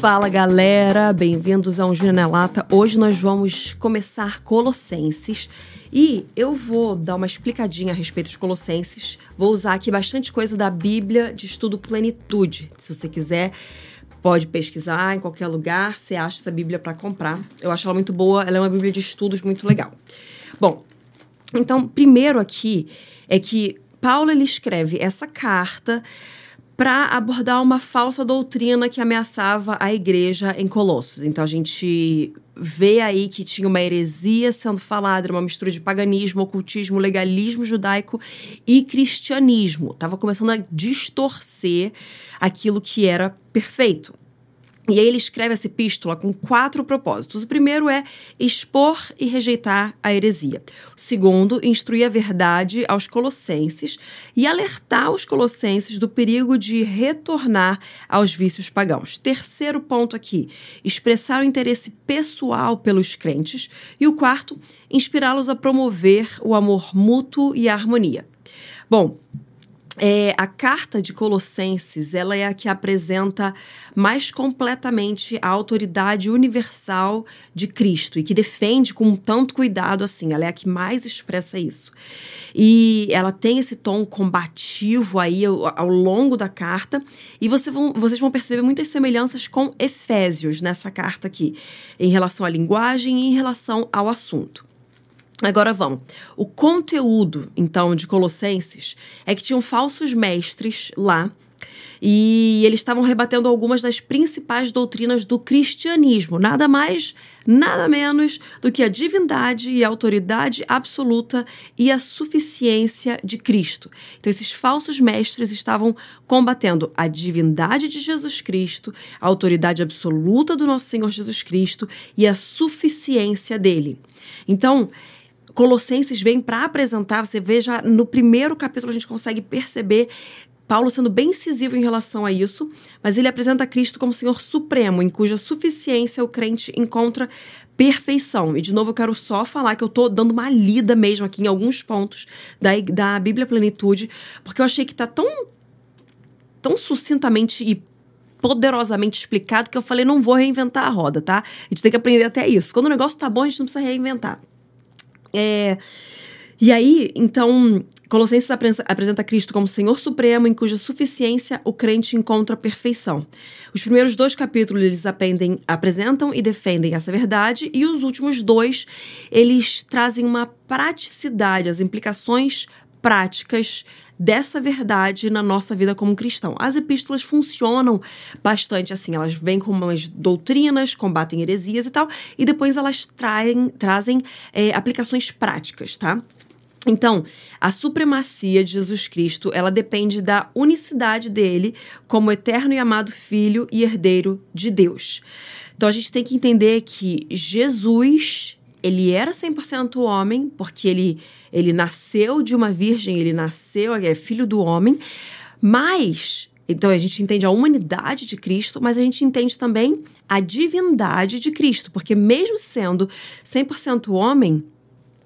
Fala galera, bem-vindos a um Júnior Lata. Hoje nós vamos começar Colossenses e eu vou dar uma explicadinha a respeito dos Colossenses. Vou usar aqui bastante coisa da Bíblia de Estudo Plenitude. Se você quiser, pode pesquisar em qualquer lugar, você acha essa Bíblia para comprar. Eu acho ela muito boa, ela é uma Bíblia de estudos muito legal. Bom, então, primeiro aqui é que Paulo ele escreve essa carta para abordar uma falsa doutrina que ameaçava a igreja em Colossos. Então a gente vê aí que tinha uma heresia sendo falada, uma mistura de paganismo, ocultismo, legalismo judaico e cristianismo. Estava começando a distorcer aquilo que era perfeito. E aí ele escreve essa epístola com quatro propósitos. O primeiro é expor e rejeitar a heresia. O segundo, instruir a verdade aos colossenses e alertar os colossenses do perigo de retornar aos vícios pagãos. Terceiro ponto aqui, expressar o interesse pessoal pelos crentes. E o quarto, inspirá-los a promover o amor mútuo e a harmonia. Bom, é, a carta de Colossenses ela é a que apresenta mais completamente a autoridade universal de Cristo e que defende com tanto cuidado assim. Ela é a que mais expressa isso. E ela tem esse tom combativo aí ao, ao longo da carta e você vão, vocês vão perceber muitas semelhanças com Efésios nessa carta aqui, em relação à linguagem e em relação ao assunto. Agora vamos. O conteúdo, então, de Colossenses é que tinham falsos mestres lá e eles estavam rebatendo algumas das principais doutrinas do cristianismo, nada mais, nada menos do que a divindade e a autoridade absoluta e a suficiência de Cristo. Então, esses falsos mestres estavam combatendo a divindade de Jesus Cristo, a autoridade absoluta do nosso Senhor Jesus Cristo e a suficiência dele. Então, Colossenses vem para apresentar, você veja no primeiro capítulo a gente consegue perceber Paulo sendo bem incisivo em relação a isso, mas ele apresenta Cristo como Senhor Supremo, em cuja suficiência o crente encontra perfeição. E de novo eu quero só falar que eu tô dando uma lida mesmo aqui em alguns pontos da, da Bíblia Plenitude, porque eu achei que tá tão tão sucintamente e poderosamente explicado que eu falei, não vou reinventar a roda, tá? A gente tem que aprender até isso. Quando o negócio tá bom, a gente não precisa reinventar. É, e aí, então, Colossenses apresenta Cristo como Senhor Supremo, em cuja suficiência o crente encontra perfeição. Os primeiros dois capítulos eles aprendem, apresentam e defendem essa verdade, e os últimos dois eles trazem uma praticidade, as implicações práticas dessa verdade na nossa vida como cristão. As epístolas funcionam bastante assim, elas vêm com umas doutrinas, combatem heresias e tal, e depois elas traem, trazem é, aplicações práticas, tá? Então, a supremacia de Jesus Cristo, ela depende da unicidade dele como eterno e amado filho e herdeiro de Deus. Então, a gente tem que entender que Jesus ele era 100% homem, porque ele, ele nasceu de uma virgem, ele nasceu, é filho do homem, mas. Então a gente entende a humanidade de Cristo, mas a gente entende também a divindade de Cristo, porque mesmo sendo 100% homem,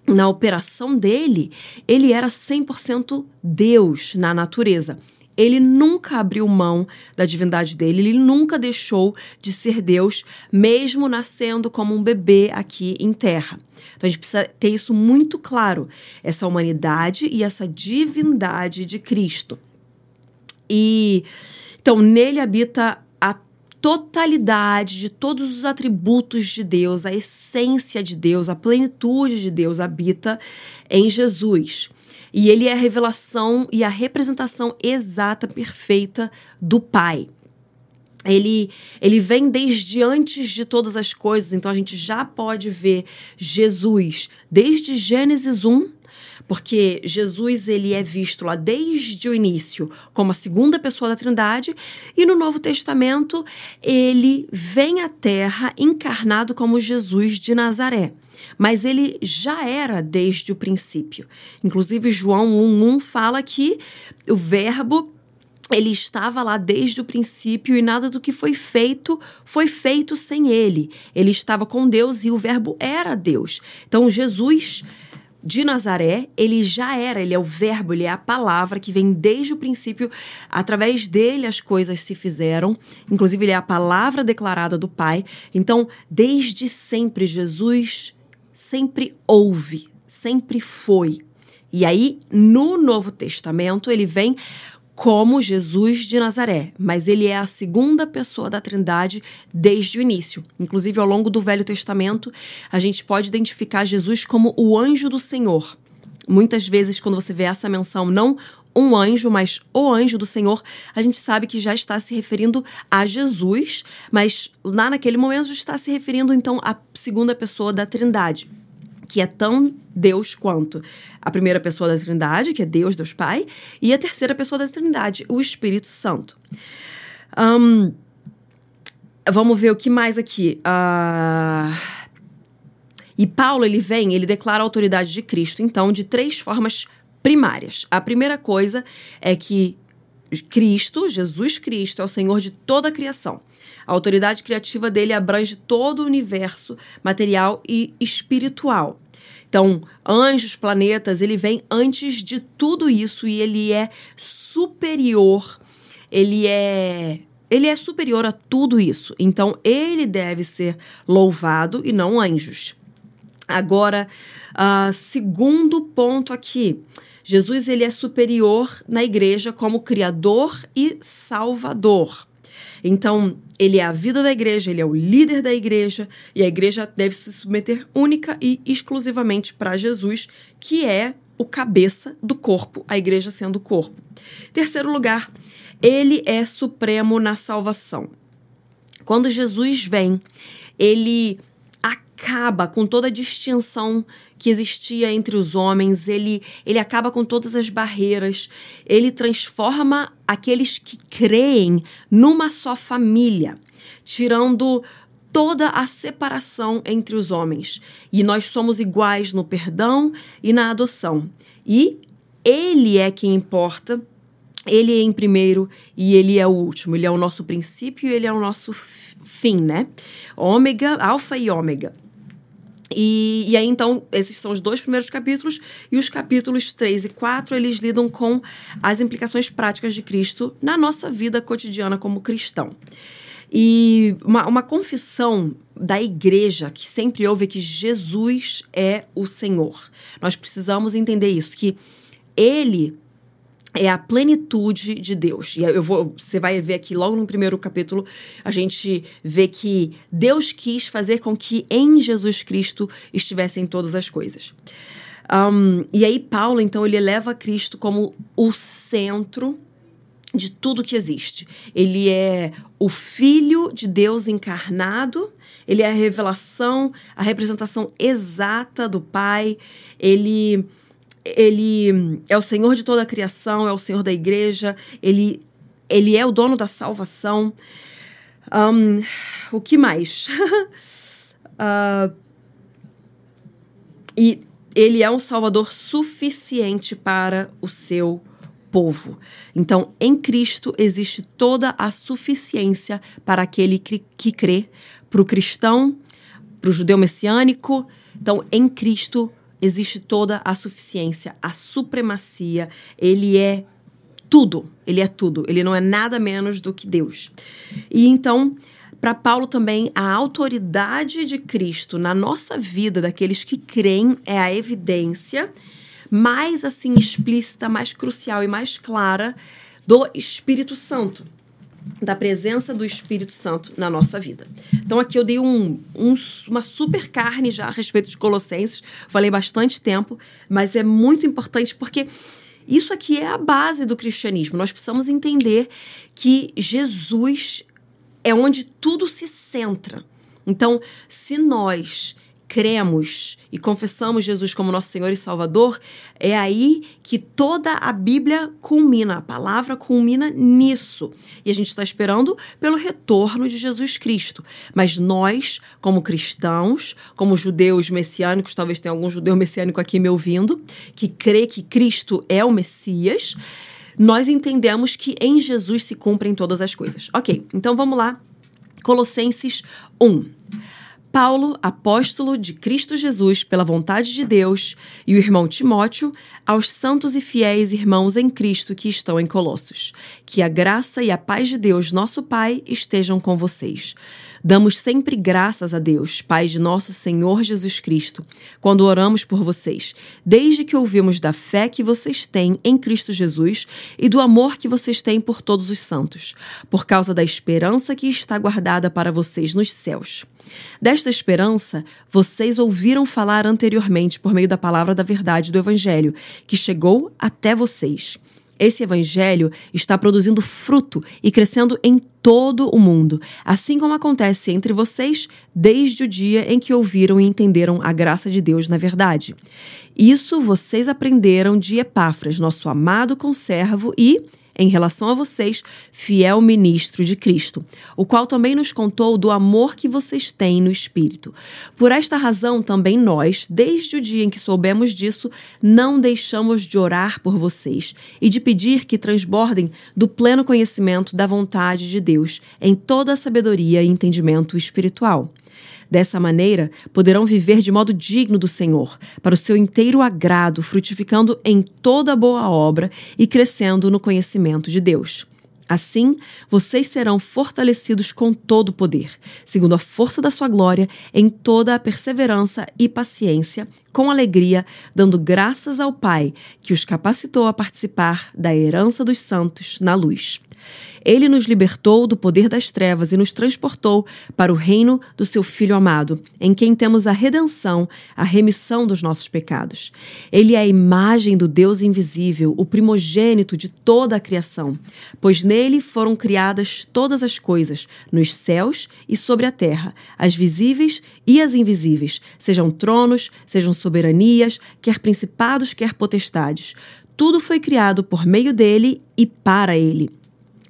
na operação dele, ele era 100% Deus na natureza ele nunca abriu mão da divindade dele, ele nunca deixou de ser Deus, mesmo nascendo como um bebê aqui em terra. Então a gente precisa ter isso muito claro, essa humanidade e essa divindade de Cristo. E então nele habita a totalidade de todos os atributos de Deus, a essência de Deus, a plenitude de Deus habita em Jesus. E ele é a revelação e a representação exata, perfeita do Pai. Ele, ele vem desde antes de todas as coisas, então a gente já pode ver Jesus desde Gênesis 1 porque Jesus ele é visto lá desde o início como a segunda pessoa da Trindade e no Novo Testamento ele vem à Terra encarnado como Jesus de Nazaré mas ele já era desde o princípio. Inclusive, João 1,1 fala que o Verbo ele estava lá desde o princípio e nada do que foi feito foi feito sem ele. Ele estava com Deus e o Verbo era Deus. Então, Jesus de Nazaré, ele já era, ele é o verbo, ele é a palavra que vem desde o princípio, através dele as coisas se fizeram, inclusive ele é a palavra declarada do Pai. Então, desde sempre, Jesus sempre houve, sempre foi. E aí, no Novo Testamento, ele vem como Jesus de Nazaré, mas ele é a segunda pessoa da Trindade desde o início. Inclusive, ao longo do Velho Testamento, a gente pode identificar Jesus como o anjo do Senhor. Muitas vezes, quando você vê essa menção, não um anjo, mas o anjo do Senhor, a gente sabe que já está se referindo a Jesus, mas lá naquele momento está se referindo então à segunda pessoa da Trindade que é tão Deus quanto a primeira pessoa da Trindade, que é Deus, Deus Pai, e a terceira pessoa da Trindade, o Espírito Santo. Um, vamos ver o que mais aqui. Uh, e Paulo, ele vem, ele declara a autoridade de Cristo, então, de três formas primárias. A primeira coisa é que Cristo, Jesus Cristo, é o Senhor de toda a criação. A autoridade criativa dele abrange todo o universo material e espiritual. Então, anjos, planetas, ele vem antes de tudo isso e ele é superior, ele é ele é superior a tudo isso. Então, ele deve ser louvado e não anjos. Agora, uh, segundo ponto aqui, Jesus ele é superior na igreja como criador e salvador. Então, ele é a vida da igreja, ele é o líder da igreja, e a igreja deve se submeter única e exclusivamente para Jesus, que é o cabeça do corpo, a igreja sendo o corpo. Terceiro lugar, ele é supremo na salvação. Quando Jesus vem, ele acaba com toda a distinção que existia entre os homens, ele, ele acaba com todas as barreiras, ele transforma aqueles que creem numa só família, tirando toda a separação entre os homens. E nós somos iguais no perdão e na adoção. E ele é quem importa, ele é em primeiro e ele é o último. Ele é o nosso princípio e ele é o nosso fim, né? Ômega, alfa e ômega. E, e aí, então, esses são os dois primeiros capítulos, e os capítulos 3 e 4, eles lidam com as implicações práticas de Cristo na nossa vida cotidiana como cristão. E uma, uma confissão da igreja que sempre ouve é que Jesus é o Senhor. Nós precisamos entender isso, que Ele é a plenitude de Deus. E eu vou, você vai ver aqui logo no primeiro capítulo, a gente vê que Deus quis fazer com que em Jesus Cristo estivessem todas as coisas. Um, e aí Paulo, então, ele eleva Cristo como o centro de tudo que existe. Ele é o Filho de Deus encarnado, ele é a revelação, a representação exata do Pai, ele ele é o Senhor de toda a criação, é o Senhor da igreja, ele, ele é o dono da salvação. Um, o que mais? uh, e ele é um salvador suficiente para o seu povo. Então, em Cristo existe toda a suficiência para aquele que, crê, para o cristão, para o judeu messiânico. Então, em Cristo existe toda a suficiência, a supremacia. Ele é tudo. Ele é tudo. Ele não é nada menos do que Deus. E então, para Paulo também, a autoridade de Cristo na nossa vida, daqueles que creem, é a evidência mais assim explícita, mais crucial e mais clara do Espírito Santo da presença do Espírito Santo na nossa vida. Então aqui eu dei um, um, uma super carne já a respeito de Colossenses, falei bastante tempo, mas é muito importante porque isso aqui é a base do cristianismo. Nós precisamos entender que Jesus é onde tudo se centra. Então, se nós cremos e confessamos Jesus como nosso Senhor e Salvador, é aí que toda a Bíblia culmina, a palavra culmina nisso. E a gente está esperando pelo retorno de Jesus Cristo. Mas nós, como cristãos, como judeus messiânicos, talvez tenha algum judeu messiânico aqui me ouvindo, que crê que Cristo é o Messias, nós entendemos que em Jesus se cumprem todas as coisas. Ok, então vamos lá. Colossenses 1. Paulo, apóstolo de Cristo Jesus, pela vontade de Deus, e o irmão Timóteo, aos santos e fiéis irmãos em Cristo que estão em Colossos. Que a graça e a paz de Deus, nosso Pai, estejam com vocês. Damos sempre graças a Deus, Pai de nosso Senhor Jesus Cristo, quando oramos por vocês, desde que ouvimos da fé que vocês têm em Cristo Jesus e do amor que vocês têm por todos os santos, por causa da esperança que está guardada para vocês nos céus. Desta esperança, vocês ouviram falar anteriormente por meio da palavra da verdade do Evangelho, que chegou até vocês. Esse evangelho está produzindo fruto e crescendo em todo o mundo, assim como acontece entre vocês desde o dia em que ouviram e entenderam a graça de Deus na verdade. Isso vocês aprenderam de Epáfras, nosso amado conservo e em relação a vocês, fiel ministro de Cristo, o qual também nos contou do amor que vocês têm no Espírito. Por esta razão, também nós, desde o dia em que soubemos disso, não deixamos de orar por vocês e de pedir que transbordem do pleno conhecimento da vontade de Deus em toda a sabedoria e entendimento espiritual. Dessa maneira, poderão viver de modo digno do Senhor, para o seu inteiro agrado, frutificando em toda boa obra e crescendo no conhecimento de Deus. Assim, vocês serão fortalecidos com todo o poder, segundo a força da sua glória, em toda a perseverança e paciência, com alegria, dando graças ao Pai, que os capacitou a participar da herança dos santos na luz. Ele nos libertou do poder das trevas e nos transportou para o reino do seu Filho amado, em quem temos a redenção, a remissão dos nossos pecados. Ele é a imagem do Deus invisível, o primogênito de toda a criação, pois nele foram criadas todas as coisas, nos céus e sobre a terra, as visíveis e as invisíveis, sejam tronos, sejam soberanias, quer principados, quer potestades. Tudo foi criado por meio dele e para ele.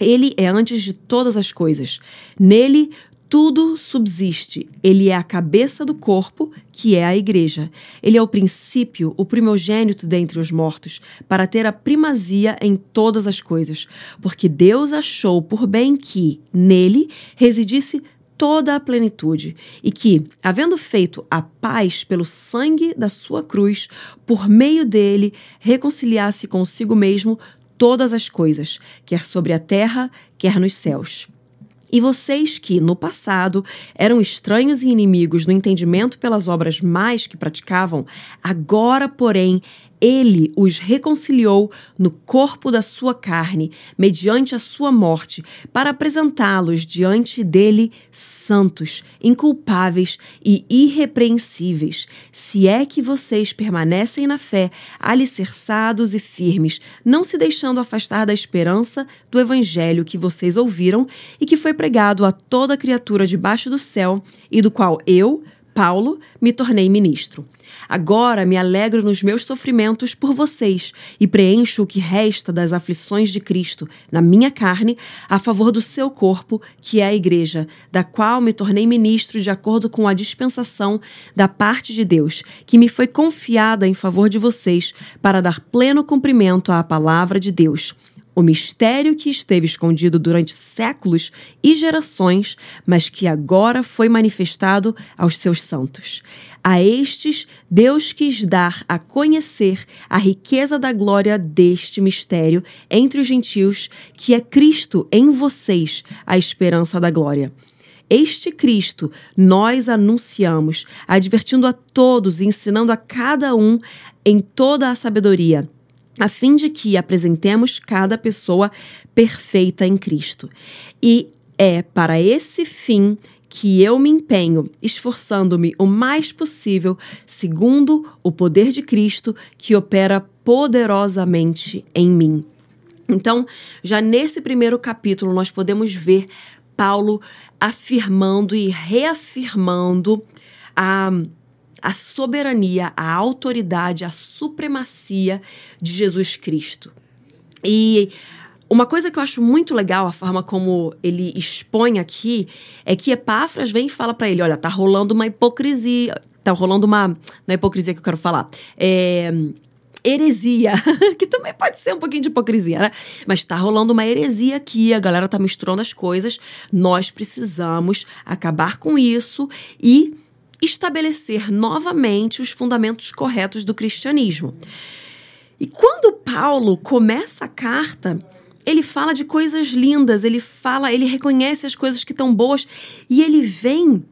Ele é antes de todas as coisas. Nele tudo subsiste. Ele é a cabeça do corpo, que é a igreja. Ele é o princípio, o primogênito dentre os mortos, para ter a primazia em todas as coisas. Porque Deus achou por bem que, nele, residisse toda a plenitude, e que, havendo feito a paz pelo sangue da sua cruz, por meio dele reconciliasse consigo mesmo todas as coisas, quer sobre a terra, quer nos céus. E vocês que, no passado, eram estranhos e inimigos no entendimento pelas obras mais que praticavam, agora, porém, ele os reconciliou no corpo da sua carne, mediante a sua morte, para apresentá-los diante dele santos, inculpáveis e irrepreensíveis. Se é que vocês permanecem na fé, alicerçados e firmes, não se deixando afastar da esperança do evangelho que vocês ouviram e que foi pregado a toda criatura debaixo do céu, e do qual eu, Paulo, me tornei ministro. Agora me alegro nos meus sofrimentos por vocês e preencho o que resta das aflições de Cristo na minha carne a favor do seu corpo, que é a Igreja, da qual me tornei ministro de acordo com a dispensação da parte de Deus, que me foi confiada em favor de vocês para dar pleno cumprimento à palavra de Deus o mistério que esteve escondido durante séculos e gerações, mas que agora foi manifestado aos seus santos. A estes, Deus quis dar a conhecer a riqueza da glória deste mistério entre os gentios, que é Cristo em vocês, a esperança da glória. Este Cristo nós anunciamos, advertindo a todos e ensinando a cada um em toda a sabedoria a fim de que apresentemos cada pessoa perfeita em Cristo. E é para esse fim que eu me empenho, esforçando-me o mais possível, segundo o poder de Cristo que opera poderosamente em mim. Então, já nesse primeiro capítulo, nós podemos ver Paulo afirmando e reafirmando a a soberania, a autoridade, a supremacia de Jesus Cristo. E uma coisa que eu acho muito legal, a forma como ele expõe aqui, é que Epáfras vem e fala para ele: olha, tá rolando uma hipocrisia. Tá rolando uma. Não é hipocrisia que eu quero falar. É heresia, que também pode ser um pouquinho de hipocrisia, né? Mas tá rolando uma heresia aqui, a galera tá misturando as coisas. Nós precisamos acabar com isso e estabelecer novamente os fundamentos corretos do cristianismo. E quando Paulo começa a carta, ele fala de coisas lindas, ele fala, ele reconhece as coisas que estão boas e ele vem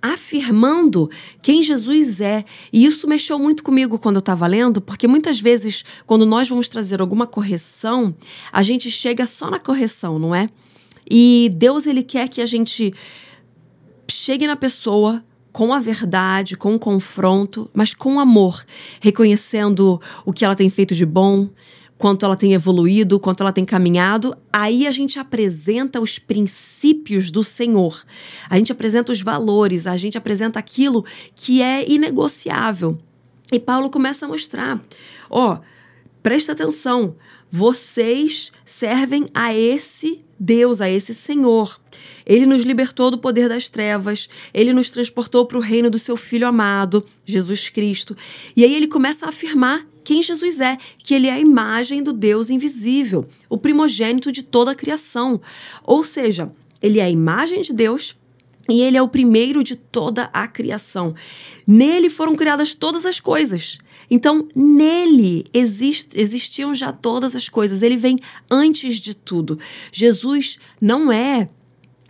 afirmando quem Jesus é. E isso mexeu muito comigo quando eu estava lendo, porque muitas vezes, quando nós vamos trazer alguma correção, a gente chega só na correção, não é? E Deus, ele quer que a gente chegue na pessoa com a verdade, com o confronto, mas com amor, reconhecendo o que ela tem feito de bom, quanto ela tem evoluído, quanto ela tem caminhado, aí a gente apresenta os princípios do Senhor. A gente apresenta os valores, a gente apresenta aquilo que é inegociável. E Paulo começa a mostrar: ó, oh, presta atenção, vocês servem a esse Deus, a esse Senhor. Ele nos libertou do poder das trevas, ele nos transportou para o reino do seu Filho amado, Jesus Cristo. E aí ele começa a afirmar quem Jesus é, que ele é a imagem do Deus invisível, o primogênito de toda a criação. Ou seja, ele é a imagem de Deus e ele é o primeiro de toda a criação. Nele foram criadas todas as coisas. Então, nele exist, existiam já todas as coisas. Ele vem antes de tudo. Jesus não é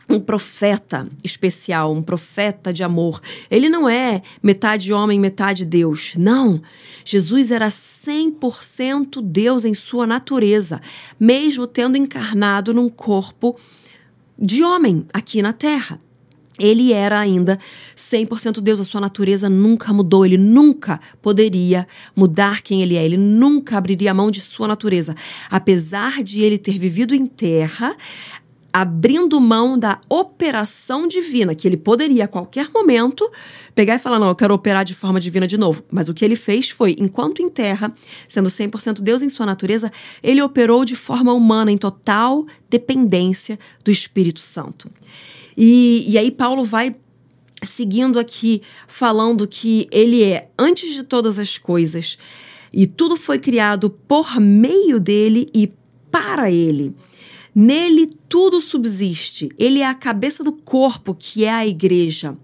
um profeta especial, um profeta de amor. Ele não é metade homem, metade Deus. Não. Jesus era 100% Deus em sua natureza, mesmo tendo encarnado num corpo de homem aqui na terra. Ele era ainda 100% Deus, a sua natureza nunca mudou, ele nunca poderia mudar quem ele é, ele nunca abriria a mão de sua natureza. Apesar de ele ter vivido em terra, abrindo mão da operação divina, que ele poderia a qualquer momento pegar e falar: Não, eu quero operar de forma divina de novo. Mas o que ele fez foi, enquanto em terra, sendo 100% Deus em sua natureza, ele operou de forma humana, em total dependência do Espírito Santo. E, e aí, Paulo vai seguindo aqui, falando que ele é antes de todas as coisas. E tudo foi criado por meio dele e para ele. Nele tudo subsiste. Ele é a cabeça do corpo, que é a igreja.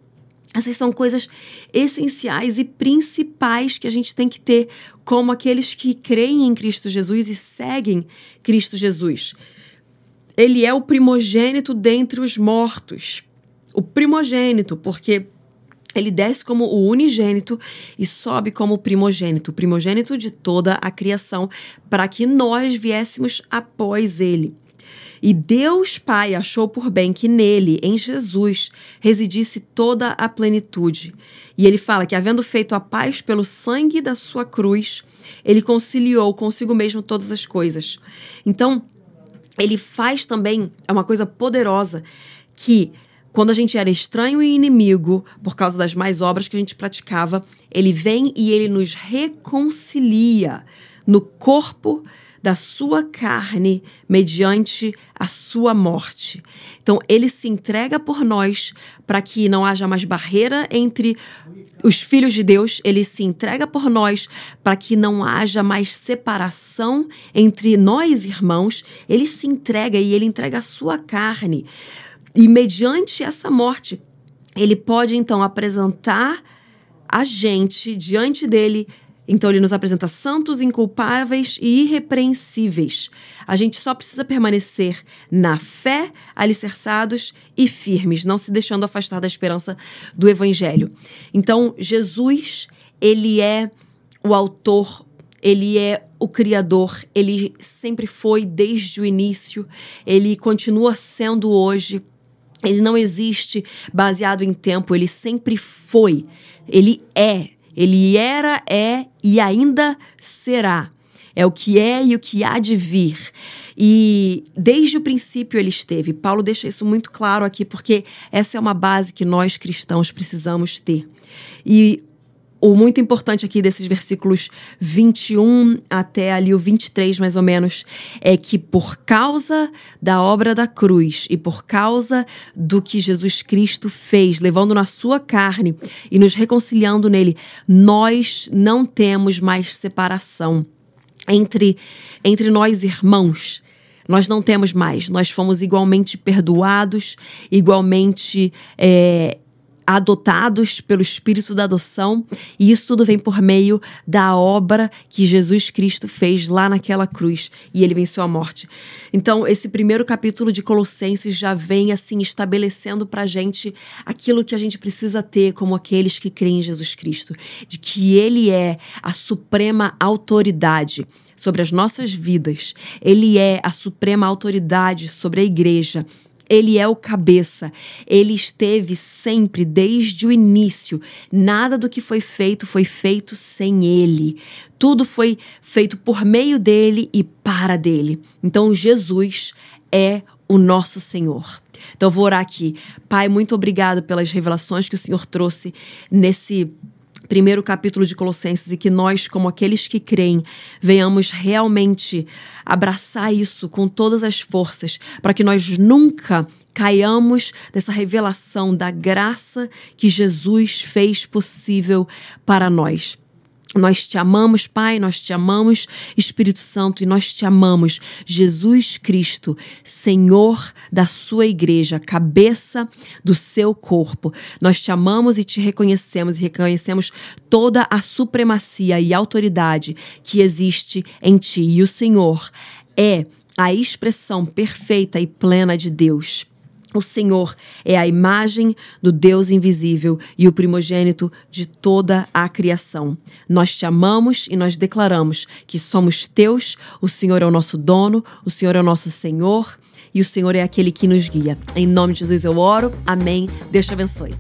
Essas são coisas essenciais e principais que a gente tem que ter como aqueles que creem em Cristo Jesus e seguem Cristo Jesus. Ele é o primogênito dentre os mortos. O primogênito, porque ele desce como o unigênito e sobe como o primogênito, o primogênito de toda a criação, para que nós viéssemos após ele. E Deus Pai achou por bem que nele, em Jesus, residisse toda a plenitude. E ele fala que, havendo feito a paz pelo sangue da sua cruz, ele conciliou consigo mesmo todas as coisas. Então, ele faz também, é uma coisa poderosa, que quando a gente era estranho e inimigo, por causa das mais obras que a gente praticava, ele vem e ele nos reconcilia no corpo da sua carne mediante a sua morte. Então, ele se entrega por nós para que não haja mais barreira entre os filhos de Deus, ele se entrega por nós para que não haja mais separação entre nós irmãos. Ele se entrega e ele entrega a sua carne. E mediante essa morte, ele pode então apresentar a gente diante dele então ele nos apresenta santos, inculpáveis e irrepreensíveis. A gente só precisa permanecer na fé, alicerçados e firmes, não se deixando afastar da esperança do evangelho. Então Jesus, ele é o autor, ele é o criador, ele sempre foi desde o início, ele continua sendo hoje. Ele não existe baseado em tempo, ele sempre foi. Ele é ele era, é e ainda será. É o que é e o que há de vir. E desde o princípio ele esteve. Paulo deixa isso muito claro aqui, porque essa é uma base que nós cristãos precisamos ter. E o muito importante aqui desses versículos 21 até ali o 23, mais ou menos, é que por causa da obra da cruz e por causa do que Jesus Cristo fez, levando na sua carne e nos reconciliando nele, nós não temos mais separação entre, entre nós irmãos. Nós não temos mais, nós fomos igualmente perdoados, igualmente é, adotados pelo espírito da adoção, e isso tudo vem por meio da obra que Jesus Cristo fez lá naquela cruz e ele venceu a morte. Então, esse primeiro capítulo de Colossenses já vem assim estabelecendo pra gente aquilo que a gente precisa ter como aqueles que creem em Jesus Cristo, de que ele é a suprema autoridade sobre as nossas vidas. Ele é a suprema autoridade sobre a igreja. Ele é o cabeça. Ele esteve sempre desde o início. Nada do que foi feito foi feito sem ele. Tudo foi feito por meio dele e para dele. Então, Jesus é o nosso Senhor. Então, vou orar aqui. Pai, muito obrigado pelas revelações que o Senhor trouxe nesse primeiro capítulo de Colossenses e que nós, como aqueles que creem, venhamos realmente abraçar isso com todas as forças, para que nós nunca caiamos dessa revelação da graça que Jesus fez possível para nós. Nós te amamos, Pai, nós te amamos, Espírito Santo, e nós te amamos, Jesus Cristo, Senhor da sua igreja, cabeça do seu corpo. Nós te amamos e te reconhecemos, e reconhecemos toda a supremacia e autoridade que existe em ti. E o Senhor é a expressão perfeita e plena de Deus. O Senhor é a imagem do Deus invisível e o primogênito de toda a criação. Nós te amamos e nós declaramos que somos teus, o Senhor é o nosso dono, o Senhor é o nosso Senhor e o Senhor é aquele que nos guia. Em nome de Jesus eu oro. Amém. Deus te abençoe.